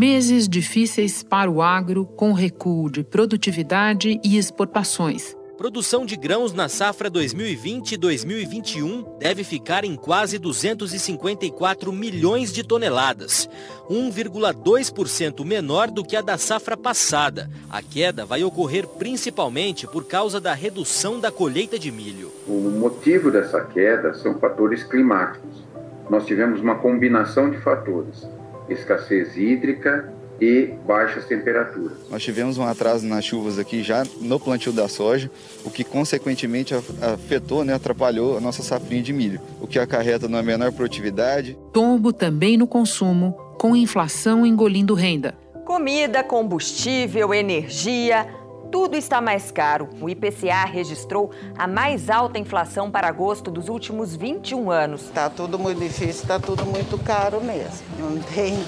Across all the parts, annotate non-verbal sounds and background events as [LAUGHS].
Meses difíceis para o agro, com recuo de produtividade e exportações. Produção de grãos na safra 2020-2021 deve ficar em quase 254 milhões de toneladas, 1,2% menor do que a da safra passada. A queda vai ocorrer principalmente por causa da redução da colheita de milho. O motivo dessa queda são fatores climáticos. Nós tivemos uma combinação de fatores escassez hídrica e baixas temperaturas. Nós tivemos um atraso nas chuvas aqui já no plantio da soja, o que consequentemente afetou, né, atrapalhou a nossa safrinha de milho, o que acarreta na menor produtividade. Tombo também no consumo, com inflação engolindo renda. Comida, combustível, energia, tudo está mais caro. O IPCA registrou a mais alta inflação para agosto dos últimos 21 anos. Está tudo muito difícil, está tudo muito caro mesmo. Não tem,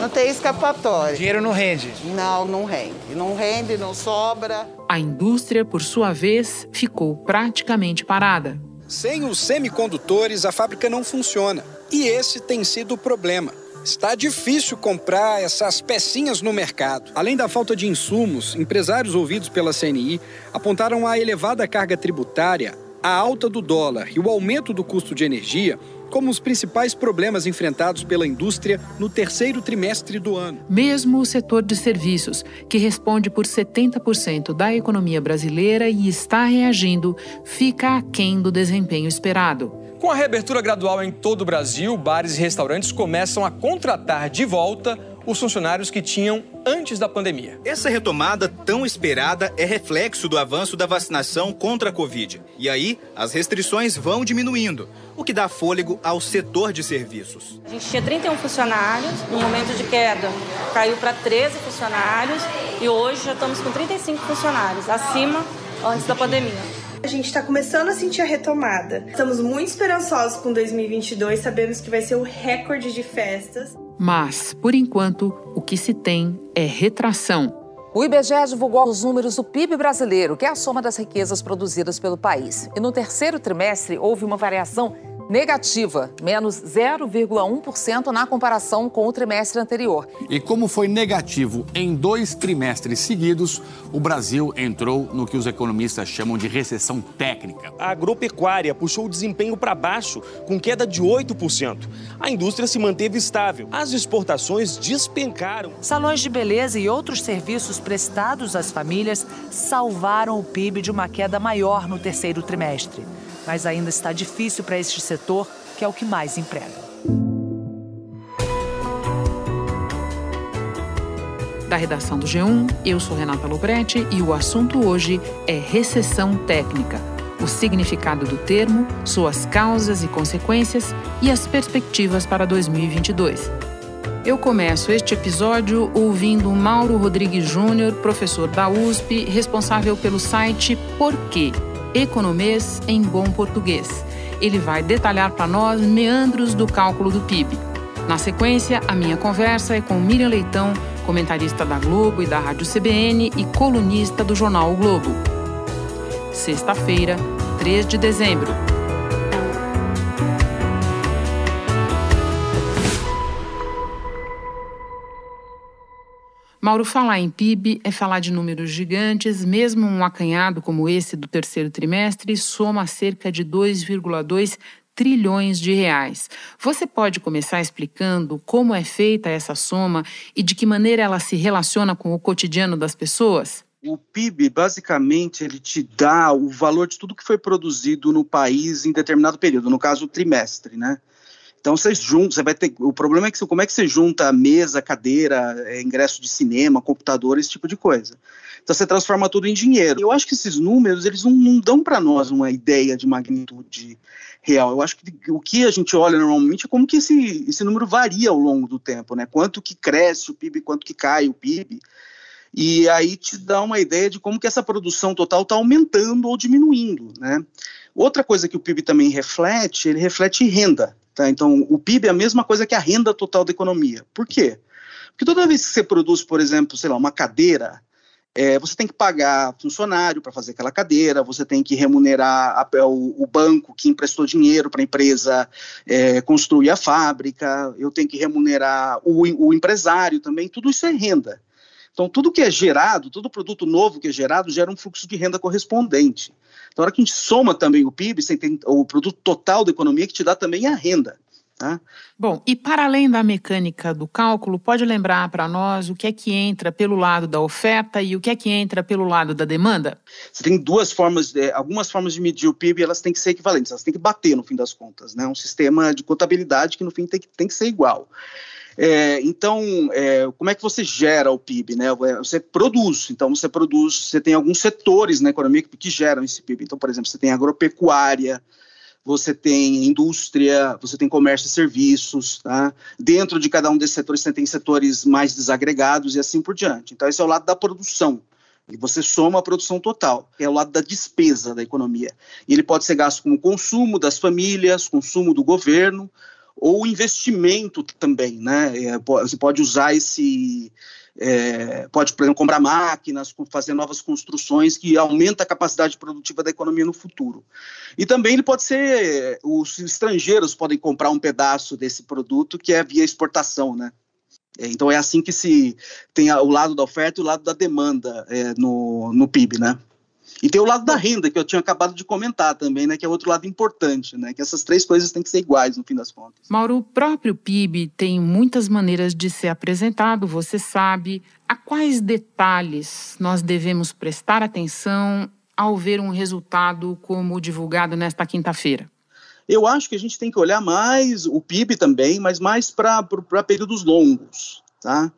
não tem escapatória. Dinheiro não rende? Não, não rende. Não rende, não sobra. A indústria, por sua vez, ficou praticamente parada. Sem os semicondutores, a fábrica não funciona. E esse tem sido o problema. Está difícil comprar essas pecinhas no mercado. Além da falta de insumos, empresários ouvidos pela CNI apontaram a elevada carga tributária, a alta do dólar e o aumento do custo de energia como os principais problemas enfrentados pela indústria no terceiro trimestre do ano. Mesmo o setor de serviços, que responde por 70% da economia brasileira e está reagindo, fica aquém do desempenho esperado. Com a reabertura gradual em todo o Brasil, bares e restaurantes começam a contratar de volta os funcionários que tinham antes da pandemia. Essa retomada tão esperada é reflexo do avanço da vacinação contra a Covid. E aí, as restrições vão diminuindo, o que dá fôlego ao setor de serviços. A gente tinha 31 funcionários, no momento de queda caiu para 13 funcionários e hoje já estamos com 35 funcionários, acima antes da pandemia. A gente está começando a sentir a retomada. Estamos muito esperançosos com 2022, sabemos que vai ser o recorde de festas. Mas, por enquanto, o que se tem é retração. O IBGE divulgou os números do PIB brasileiro, que é a soma das riquezas produzidas pelo país. E no terceiro trimestre houve uma variação negativa, menos 0,1% na comparação com o trimestre anterior. E como foi negativo em dois trimestres seguidos, o Brasil entrou no que os economistas chamam de recessão técnica. A agropecuária puxou o desempenho para baixo, com queda de 8%. A indústria se manteve estável. As exportações despencaram. Salões de beleza e outros serviços prestados às famílias salvaram o PIB de uma queda maior no terceiro trimestre mas ainda está difícil para este setor, que é o que mais emprega. Da redação do G1, eu sou Renata Loprete e o assunto hoje é recessão técnica. O significado do termo, suas causas e consequências e as perspectivas para 2022. Eu começo este episódio ouvindo Mauro Rodrigues Júnior, professor da USP, responsável pelo site Porquê, economês em bom português. Ele vai detalhar para nós meandros do cálculo do PIB. Na sequência, a minha conversa é com Miriam Leitão, comentarista da Globo e da Rádio CBN e colunista do jornal o Globo. Sexta-feira, 3 de dezembro. Mauro, falar em PIB é falar de números gigantes, mesmo um acanhado como esse do terceiro trimestre soma cerca de 2,2 trilhões de reais. Você pode começar explicando como é feita essa soma e de que maneira ela se relaciona com o cotidiano das pessoas? O PIB, basicamente, ele te dá o valor de tudo que foi produzido no país em determinado período, no caso, o trimestre, né? Então você junta, você vai ter. O problema é que como é que você junta mesa, cadeira, é, ingresso de cinema, computador, esse tipo de coisa. Então você transforma tudo em dinheiro. Eu acho que esses números eles não, não dão para nós uma ideia de magnitude real. Eu acho que o que a gente olha normalmente é como que esse, esse número varia ao longo do tempo, né? Quanto que cresce o PIB, quanto que cai o PIB. E aí te dá uma ideia de como que essa produção total está aumentando ou diminuindo, né? Outra coisa que o PIB também reflete, ele reflete renda. Tá? Então, o PIB é a mesma coisa que a renda total da economia. Por quê? Porque toda vez que você produz, por exemplo, sei lá, uma cadeira, é, você tem que pagar funcionário para fazer aquela cadeira, você tem que remunerar a, o, o, banco que emprestou dinheiro para a empresa é, construir a fábrica, eu tenho que remunerar o, o empresário também, tudo isso é renda. Então, tudo que é gerado, todo produto novo que é gerado, gera um fluxo de renda correspondente. Então, na hora que a gente soma também o PIB, o produto total da economia que te dá também a renda. Tá? Bom, e para além da mecânica do cálculo, pode lembrar para nós o que é que entra pelo lado da oferta e o que é que entra pelo lado da demanda? Você tem duas formas, de, algumas formas de medir o PIB, elas têm que ser equivalentes, elas têm que bater no fim das contas, né? Um sistema de contabilidade que no fim tem, tem que ser igual. É, então, é, como é que você gera o PIB? Né? Você produz, então você produz, você tem alguns setores na economia que, que geram esse PIB. Então, por exemplo, você tem agropecuária, você tem indústria, você tem comércio e serviços, tá? Dentro de cada um desses setores, você tem setores mais desagregados e assim por diante. Então, esse é o lado da produção. E você soma a produção total, que é o lado da despesa da economia. E ele pode ser gasto com o consumo das famílias, consumo do governo, ou investimento também, né? É, você pode usar esse, é, pode, por exemplo, comprar máquinas, fazer novas construções que aumenta a capacidade produtiva da economia no futuro. E também ele pode ser, os estrangeiros podem comprar um pedaço desse produto que é via exportação, né? É, então é assim que se tem o lado da oferta e o lado da demanda é, no, no PIB, né? E tem o lado da renda, que eu tinha acabado de comentar também, né, que é outro lado importante, né, que essas três coisas têm que ser iguais no fim das contas. Mauro, o próprio PIB tem muitas maneiras de ser apresentado, você sabe. A quais detalhes nós devemos prestar atenção ao ver um resultado como divulgado nesta quinta-feira? Eu acho que a gente tem que olhar mais o PIB também, mas mais para períodos longos, tá?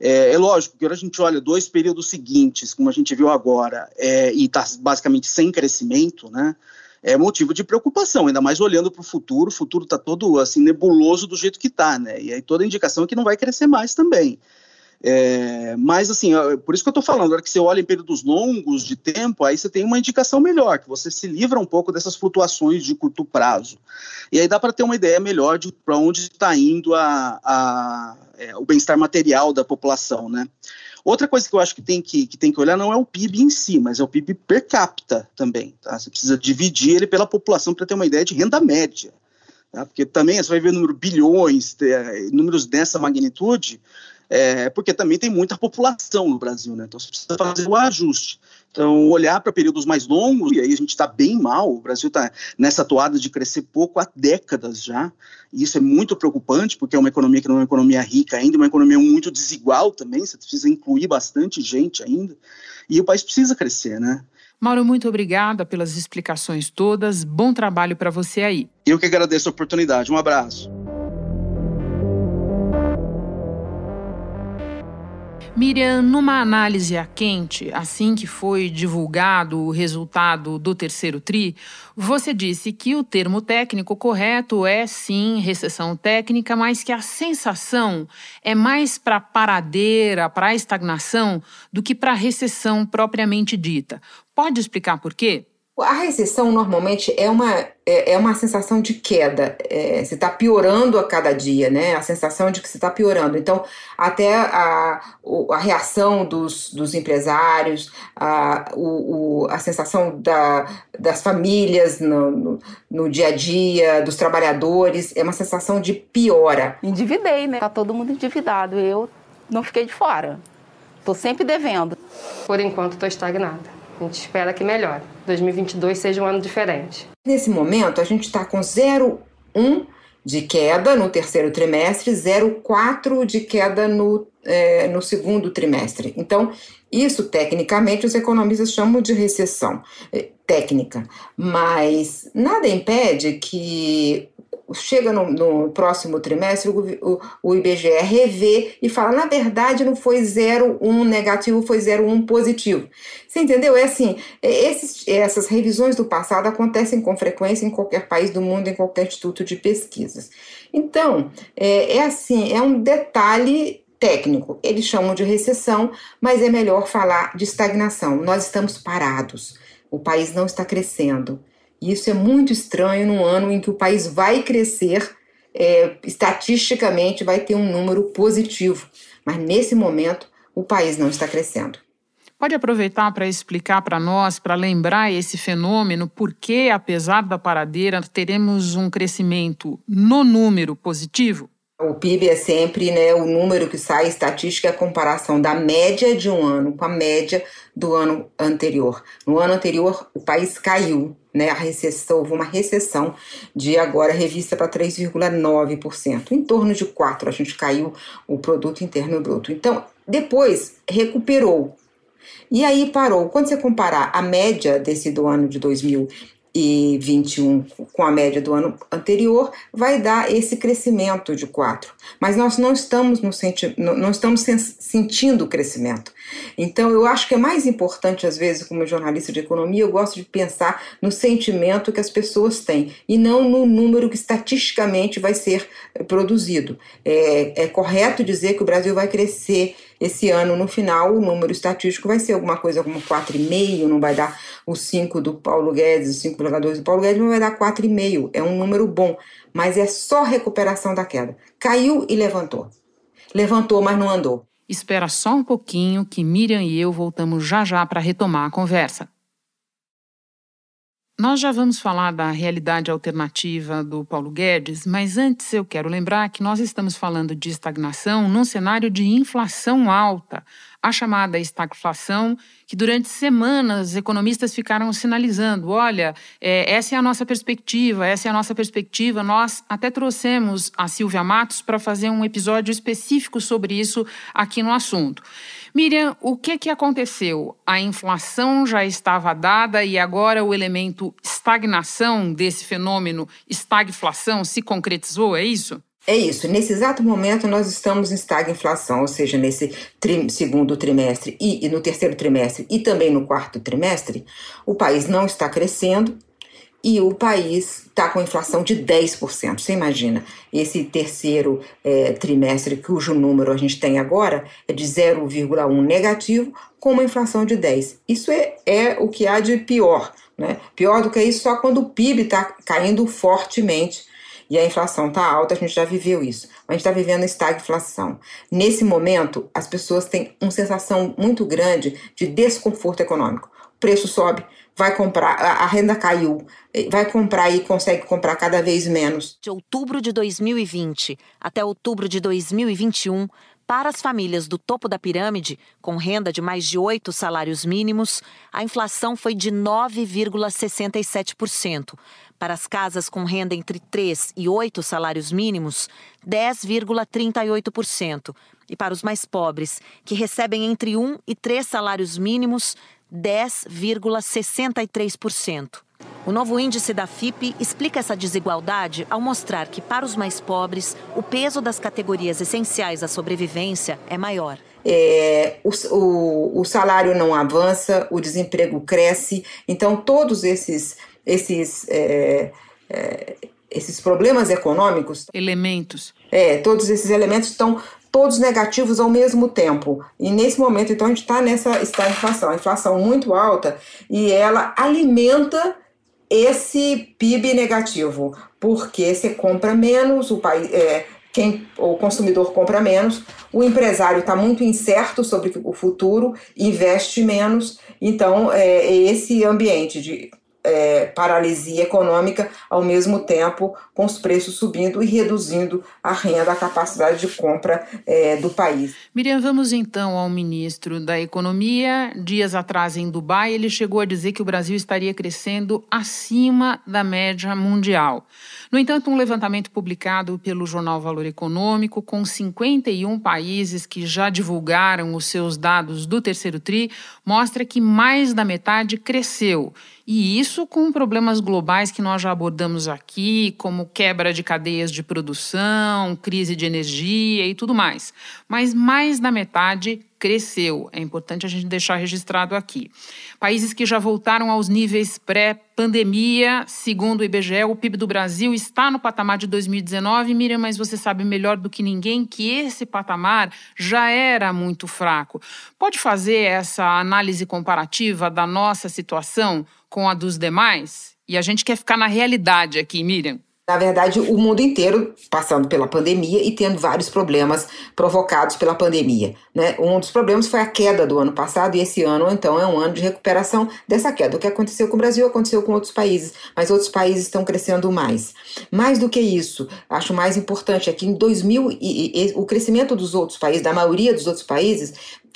É, é, lógico que a gente olha dois períodos seguintes, como a gente viu agora, é, e está basicamente sem crescimento, né? É motivo de preocupação, ainda mais olhando para o futuro. O futuro está todo assim nebuloso do jeito que está, né? E aí toda indicação é que não vai crescer mais também. É, mas assim, por isso que eu estou falando, na hora que você olha em períodos longos de tempo, aí você tem uma indicação melhor, que você se livra um pouco dessas flutuações de curto prazo. E aí dá para ter uma ideia melhor de para onde está indo a, a é, o bem-estar material da população, né? Outra coisa que eu acho que tem que, que tem que olhar não é o PIB em si, mas é o PIB per capita também. Tá? Você precisa dividir ele pela população para ter uma ideia de renda média. Tá? Porque também você vai ver número bilhões, é, números dessa magnitude, é, porque também tem muita população no Brasil, né? Então você precisa fazer o ajuste. Então, olhar para períodos mais longos, e aí a gente está bem mal, o Brasil está nessa toada de crescer pouco há décadas já, e isso é muito preocupante, porque é uma economia que não é uma economia rica ainda, uma economia muito desigual também, você precisa incluir bastante gente ainda, e o país precisa crescer, né? Mauro, muito obrigada pelas explicações todas, bom trabalho para você aí. Eu que agradeço a oportunidade, um abraço. Miriam, numa análise a quente, assim que foi divulgado o resultado do terceiro TRI, você disse que o termo técnico correto é sim recessão técnica, mas que a sensação é mais para paradeira, para estagnação, do que para recessão propriamente dita. Pode explicar por quê? A recessão normalmente é uma, é, é uma sensação de queda. É, você está piorando a cada dia, né? A sensação de que você está piorando. Então, até a, a reação dos, dos empresários, a, o, o, a sensação da, das famílias no, no, no, dia a dia, dos trabalhadores, é uma sensação de piora. Endividei, né? Tá todo mundo endividado. Eu não fiquei de fora. Estou sempre devendo. Por enquanto, estou estagnada. A gente espera que melhore. 2022 seja um ano diferente. Nesse momento, a gente está com 0,1 de queda no terceiro trimestre, 0,4 de queda no, é, no segundo trimestre. Então, isso tecnicamente os economistas chamam de recessão é, técnica, mas nada impede que chega no, no próximo trimestre, o, o, o, IBGE revê e fala, na verdade, não foi 0,1 negativo, foi 0,1 positivo. Você entendeu? É assim, é, esses, essas revisões do passado acontecem com frequência em qualquer país do mundo, em qualquer instituto de pesquisas. Então, é, é assim, é um detalhe técnico. Eles chamam de recessão, mas é melhor falar de estagnação. Nós estamos parados. O país não está crescendo. Isso é muito estranho num ano em que o país vai crescer, é, estatisticamente vai ter um número positivo. Mas nesse momento, o país não está crescendo. Pode aproveitar para explicar para nós, para lembrar esse fenômeno, porque, apesar da paradeira, teremos um crescimento no número positivo? O PIB é sempre né, o número que sai, estatística é a comparação da média de um ano com a média do ano anterior. No ano anterior, o país caiu, né, a recessão, houve uma recessão de agora revista para 3,9%, em torno de 4%, a gente caiu o produto interno bruto. Então, depois recuperou. E aí parou. Quando você comparar a média desse do ano de 2000 e 21 com a média do ano anterior, vai dar esse crescimento de 4. Mas nós não estamos, no senti não estamos sentindo o crescimento. Então, eu acho que é mais importante, às vezes, como jornalista de economia, eu gosto de pensar no sentimento que as pessoas têm e não no número que estatisticamente vai ser produzido. É, é correto dizer que o Brasil vai crescer esse ano, no final, o número estatístico vai ser alguma coisa como 4,5, não vai dar o 5 do Paulo Guedes, os 5,2 do Paulo Guedes, não vai dar 4,5. É um número bom, mas é só recuperação da queda. Caiu e levantou. Levantou, mas não andou. Espera só um pouquinho que Miriam e eu voltamos já já para retomar a conversa. Nós já vamos falar da realidade alternativa do Paulo Guedes, mas antes eu quero lembrar que nós estamos falando de estagnação num cenário de inflação alta, a chamada estagflação, que durante semanas economistas ficaram sinalizando: olha, é, essa é a nossa perspectiva, essa é a nossa perspectiva. Nós até trouxemos a Silvia Matos para fazer um episódio específico sobre isso aqui no assunto. Miriam, o que, que aconteceu? A inflação já estava dada e agora o elemento estagnação desse fenômeno estagflação se concretizou, é isso? É isso. Nesse exato momento, nós estamos em estagflação, ou seja, nesse tri segundo trimestre e, e, no terceiro trimestre e também no quarto trimestre, o país não está crescendo e o país está com inflação de 10%. Você imagina, esse terceiro é, trimestre, cujo número a gente tem agora, é de 0,1 negativo, com uma inflação de 10%. Isso é, é o que há de pior. Né? Pior do que isso só quando o PIB está caindo fortemente e a inflação está alta, a gente já viveu isso. A gente está vivendo estagflação. Nesse momento, as pessoas têm uma sensação muito grande de desconforto econômico. O preço sobe, vai comprar, a renda caiu, vai comprar e consegue comprar cada vez menos. De outubro de 2020 até outubro de 2021, para as famílias do topo da pirâmide, com renda de mais de oito salários mínimos, a inflação foi de 9,67%. Para as casas com renda entre 3 e 8 salários mínimos, 10,38%. E para os mais pobres, que recebem entre 1 e 3 salários mínimos, 10,63%. O novo índice da FIP explica essa desigualdade ao mostrar que, para os mais pobres, o peso das categorias essenciais à sobrevivência é maior. É, o, o, o, salário não avança, o desemprego cresce, então todos esses, esses, é, é, esses problemas econômicos. Elementos. É, todos esses elementos estão todos negativos ao mesmo tempo. E nesse momento, então, a gente está nessa estagflação, a inflação muito alta, e ela alimenta esse PIB negativo, porque você compra menos, o país, é, quem, o consumidor compra menos, o empresário está muito incerto sobre o futuro, investe menos, então é, esse ambiente de é, paralisia econômica, ao mesmo tempo com os preços subindo e reduzindo a renda, a capacidade de compra é, do país. Miriam, vamos então ao ministro da Economia. Dias atrás, em Dubai, ele chegou a dizer que o Brasil estaria crescendo acima da média mundial. No entanto, um levantamento publicado pelo jornal Valor Econômico, com 51 países que já divulgaram os seus dados do terceiro TRI, mostra que mais da metade cresceu. E isso com problemas globais que nós já abordamos aqui, como quebra de cadeias de produção, crise de energia e tudo mais. Mas mais da metade cresceu. É importante a gente deixar registrado aqui. Países que já voltaram aos níveis pré-pandemia, segundo o IBGE, o PIB do Brasil está no patamar de 2019. Miriam, mas você sabe melhor do que ninguém que esse patamar já era muito fraco. Pode fazer essa análise comparativa da nossa situação com a dos demais? E a gente quer ficar na realidade aqui, Miriam. Na verdade, o mundo inteiro passando pela pandemia e tendo vários problemas provocados pela pandemia. Né? Um dos problemas foi a queda do ano passado e esse ano, então, é um ano de recuperação dessa queda. O que aconteceu com o Brasil aconteceu com outros países, mas outros países estão crescendo mais. Mais do que isso, acho mais importante é que em 2000, e, e, o crescimento dos outros países, da maioria dos outros países,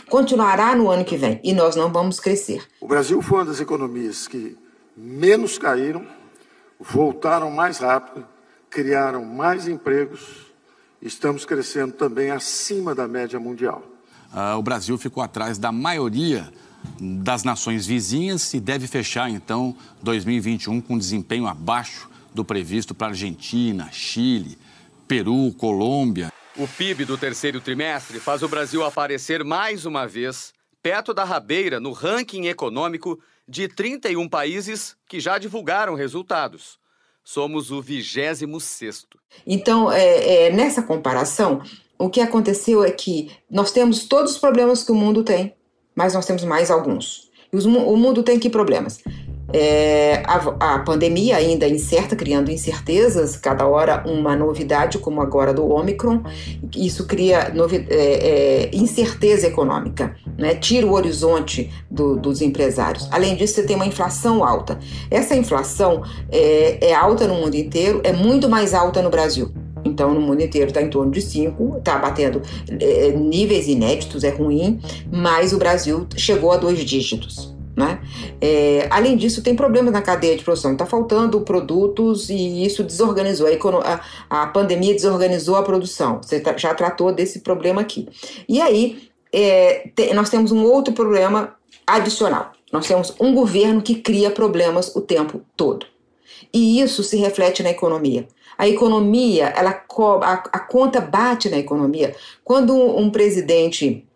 continuará no ano que vem e nós não vamos crescer. O Brasil foi uma das economias que menos caíram, voltaram mais rápido, criaram mais empregos, estamos crescendo também acima da média mundial. Uh, o Brasil ficou atrás da maioria das nações vizinhas e deve fechar então 2021 com desempenho abaixo do previsto para Argentina, Chile, Peru, Colômbia. O PIB do terceiro trimestre faz o Brasil aparecer mais uma vez perto da rabeira no ranking econômico de 31 países que já divulgaram resultados. Somos o 26. Então, é, é, nessa comparação, o que aconteceu é que nós temos todos os problemas que o mundo tem, mas nós temos mais alguns. E os, o mundo tem que problemas? É, a, a, pandemia ainda incerta, criando incertezas, cada hora uma novidade, como agora do Omicron, isso cria é, é, incerteza econômica, né? tira o horizonte do, dos empresários. Além disso, você tem uma inflação alta. Essa inflação é, é alta no mundo inteiro, é muito mais alta no Brasil. Então, no mundo inteiro está em torno de 5, está batendo é, níveis inéditos, é ruim, mas o Brasil chegou a dois dígitos. Né? É, além disso, tem problemas na cadeia de produção. Está faltando produtos e isso desorganizou. A, a, a pandemia desorganizou a produção. Você já tratou desse problema aqui. E aí, é, te, nós temos um outro problema adicional. Nós temos um governo que cria problemas o tempo todo. E isso se reflete na economia. A economia, ela, a, a conta bate na economia. Quando um presidente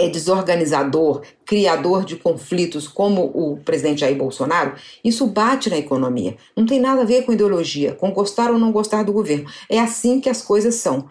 é desorganizador, criador de conflitos, como o presidente Jair Bolsonaro, isso bate na economia. Não tem nada a ver com ideologia, com gostar ou não gostar do governo. É assim que as coisas são.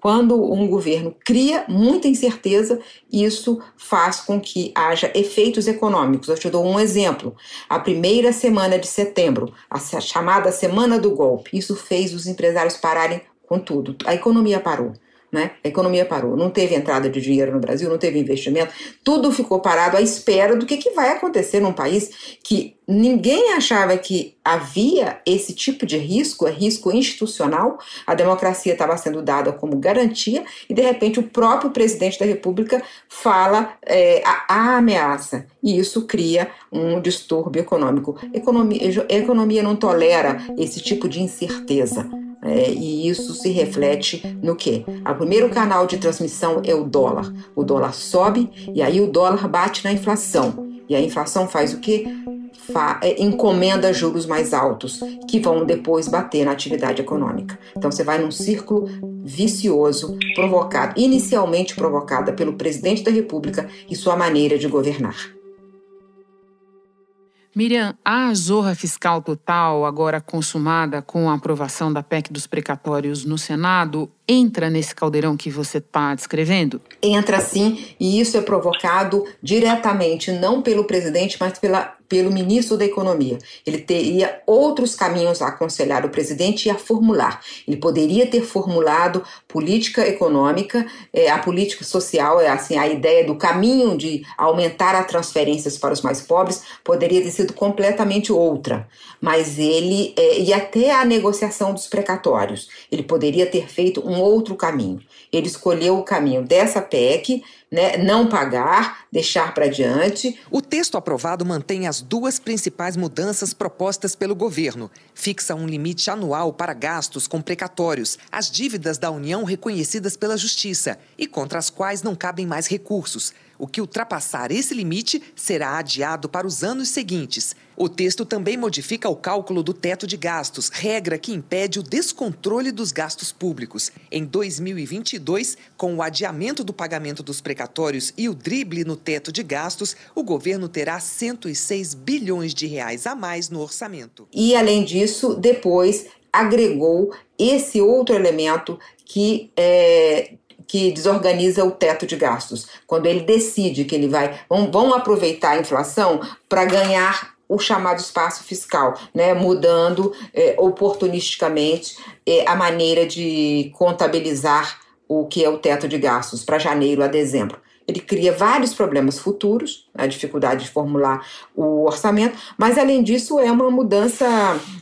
Quando um governo cria muita incerteza, isso faz com que haja efeitos econômicos. Eu te dou um exemplo. A primeira semana de setembro, a chamada semana do golpe, isso fez os empresários pararem com tudo. A economia parou né? A economia parou, não teve entrada de dinheiro no Brasil, não teve investimento, tudo ficou parado à espera do que, que vai acontecer num país que ninguém achava que havia esse tipo de risco, é risco institucional, a democracia estava sendo dada como garantia e de repente o próprio presidente da República fala é, a, a ameaça e isso cria um distúrbio econômico. Economia, a economia não tolera esse tipo de incerteza. É, e isso se reflete no que? O primeiro canal de transmissão é o dólar. O dólar sobe e aí o dólar bate na inflação. E a inflação faz o que? Fa é, encomenda juros mais altos, que vão depois bater na atividade econômica. Então você vai num círculo vicioso, provocado, inicialmente provocada pelo presidente da República e sua maneira de governar. Miriam, a zorra fiscal total, agora consumada com a aprovação da PEC dos precatórios no Senado, entra nesse caldeirão que você está descrevendo? Entra sim, e isso é provocado diretamente, não pelo presidente, mas pela, pelo ministro da Economia. Ele teria outros caminhos a aconselhar o presidente e a formular. Ele poderia ter formulado política econômica, é, a política social, é assim, a ideia do caminho de aumentar as transferências para os mais pobres poderia ter sido completamente outra. Mas ele, é, e até a negociação dos precatórios, ele poderia ter feito um outro caminho. Ele escolheu o caminho dessa PEC, né, não pagar, deixar para diante. O texto aprovado mantém as duas principais mudanças propostas pelo governo. Fixa um limite anual para gastos com precatórios, as dívidas da União reconhecidas pela Justiça e contra as quais não cabem mais recursos. O que ultrapassar esse limite será adiado para os anos seguintes. O texto também modifica o cálculo do teto de gastos, regra que impede o descontrole dos gastos públicos. Em 2022, com o adiamento do pagamento dos precatórios e o drible no teto de gastos, o governo terá 106 bilhões de reais a mais no orçamento. E além disso, depois agregou esse outro elemento que é, que desorganiza o teto de gastos. Quando ele decide que ele vai. Vão aproveitar a inflação para ganhar o chamado espaço fiscal, né, mudando é, oportunisticamente é, a maneira de contabilizar o que é o teto de gastos para janeiro a dezembro. Ele cria vários problemas futuros, a dificuldade de formular o orçamento, mas além disso é uma mudança,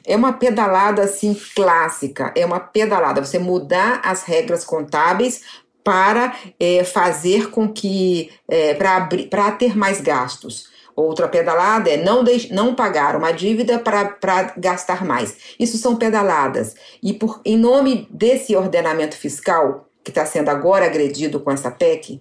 é uma pedalada assim clássica, é uma pedalada, você mudar as regras contábeis para é, fazer com que, é, para ter mais gastos. Outra pedalada é não, não pagar uma dívida para gastar mais. Isso são pedaladas. E por, em nome desse ordenamento fiscal, que está sendo agora agredido com essa PEC,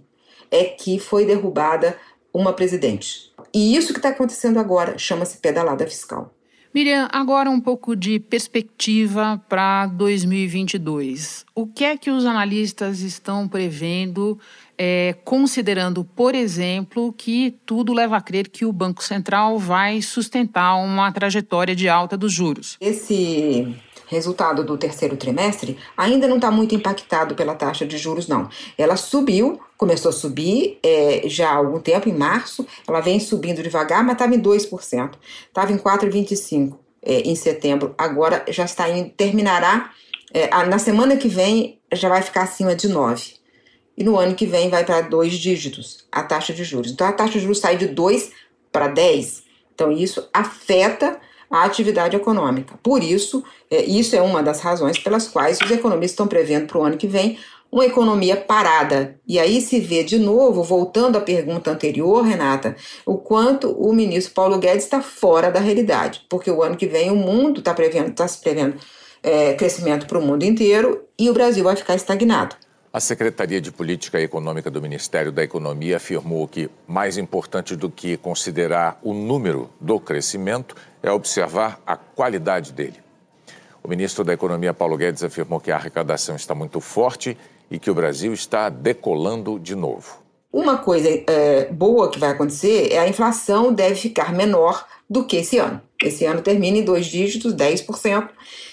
é que foi derrubada uma presidente. E isso que está acontecendo agora chama-se pedalada fiscal. Miriam, agora um pouco de perspectiva para 2022. O que é que os analistas estão prevendo, é, considerando, por exemplo, que tudo leva a crer que o Banco Central vai sustentar uma trajetória de alta dos juros? Esse resultado do terceiro trimestre ainda não está muito impactado pela taxa de juros, não. Ela subiu, começou a subir é, já há algum tempo, em março, ela vem subindo devagar, mas estava em 2%. Estava em 4,25% é, em setembro, agora já está em, terminará, é, na semana que vem já vai ficar acima de 9%. E no ano que vem vai para dois dígitos a taxa de juros. Então a taxa de juros sai de 2 para 10. Então isso afeta a atividade econômica. Por isso, é, isso é uma das razões pelas quais os economistas estão prevendo para o ano que vem uma economia parada. E aí se vê de novo, voltando à pergunta anterior, Renata, o quanto o ministro Paulo Guedes está fora da realidade, porque o ano que vem o mundo está prevendo, está se prevendo é, crescimento para o mundo inteiro e o Brasil vai ficar estagnado. A Secretaria de Política Econômica do Ministério da Economia afirmou que mais importante do que considerar o número do crescimento é observar a qualidade dele. O ministro da Economia, Paulo Guedes, afirmou que a arrecadação está muito forte e que o Brasil está decolando de novo. Uma coisa é, boa que vai acontecer é a inflação deve ficar menor do que esse ano. Esse ano termina em dois dígitos, 10%,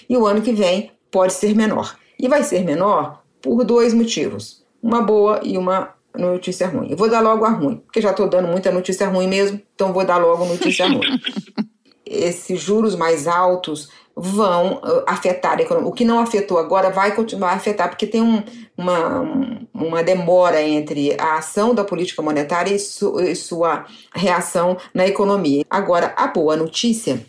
e o ano que vem pode ser menor. E vai ser menor por dois motivos: uma boa e uma notícia ruim. Eu vou dar logo a ruim, porque já estou dando muita notícia ruim mesmo, então vou dar logo notícia ruim. [LAUGHS] Esses juros mais altos vão uh, afetar a economia. O que não afetou agora vai continuar a afetar, porque tem um, uma, uma demora entre a ação da política monetária e, su, e sua reação na economia. Agora, a boa notícia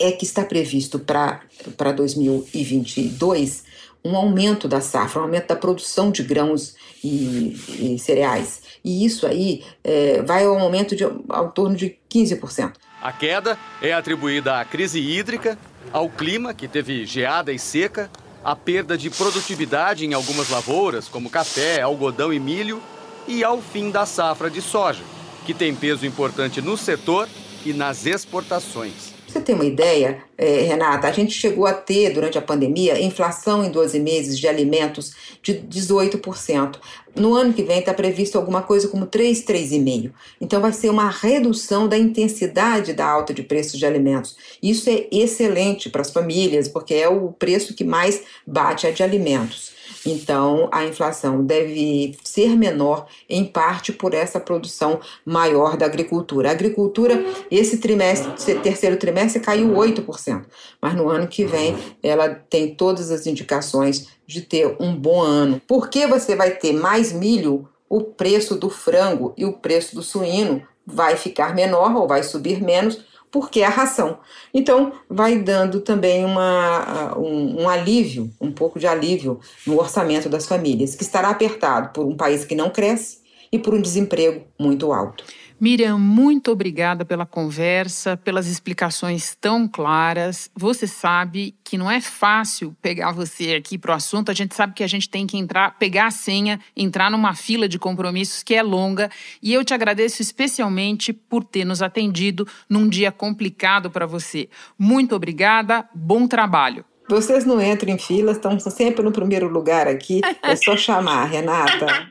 é que está previsto para 2022 um aumento da safra, um aumento da produção de grãos e, e cereais. E isso aí é, vai ao aumento de ao torno de 15%. A queda é atribuída à crise hídrica, ao clima, que teve geada e seca, à perda de produtividade em algumas lavouras, como café, algodão e milho, e ao fim da safra de soja, que tem peso importante no setor e nas exportações você ter uma ideia, é, Renata, a gente chegou a ter, durante a pandemia, inflação em 12 meses de alimentos de 18%. No ano que vem está previsto alguma coisa como 3, 3,5%. Então vai ser uma redução da intensidade da alta de preços de alimentos. Isso é excelente para as famílias, porque é o preço que mais bate a de alimentos. Então, a inflação deve ser menor, em parte por essa produção maior da agricultura. A agricultura, esse trimestre, terceiro trimestre, caiu 8%, mas no ano que vem ela tem todas as indicações de ter um bom ano. Porque você vai ter mais milho, o preço do frango e o preço do suíno vai ficar menor ou vai subir menos, porque é a ração. Então, vai dando também uma, um, um, alívio, um pouco de alívio no orçamento das famílias, que estará apertado por um país que não cresce e por um desemprego muito alto. Miriam, muito obrigada pela conversa, pelas explicações tão claras. Você sabe que não é fácil pegar você aqui para o assunto. A gente sabe que a gente tem que entrar, pegar a senha, entrar numa fila de compromissos que é longa. E eu te agradeço especialmente por ter nos atendido num dia complicado para você. Muito obrigada, bom trabalho. Vocês não entram em fila, estão sempre no primeiro lugar aqui. É só chamar, Renata.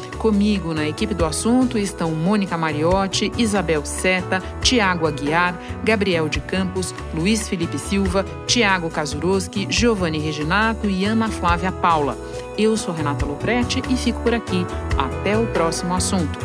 Comigo na equipe do assunto estão Mônica Mariotti, Isabel Seta, Tiago Aguiar, Gabriel de Campos, Luiz Felipe Silva, Tiago Kazuroski, Giovanni Reginato e Ana Flávia Paula. Eu sou Renata Loprete e fico por aqui. Até o próximo assunto.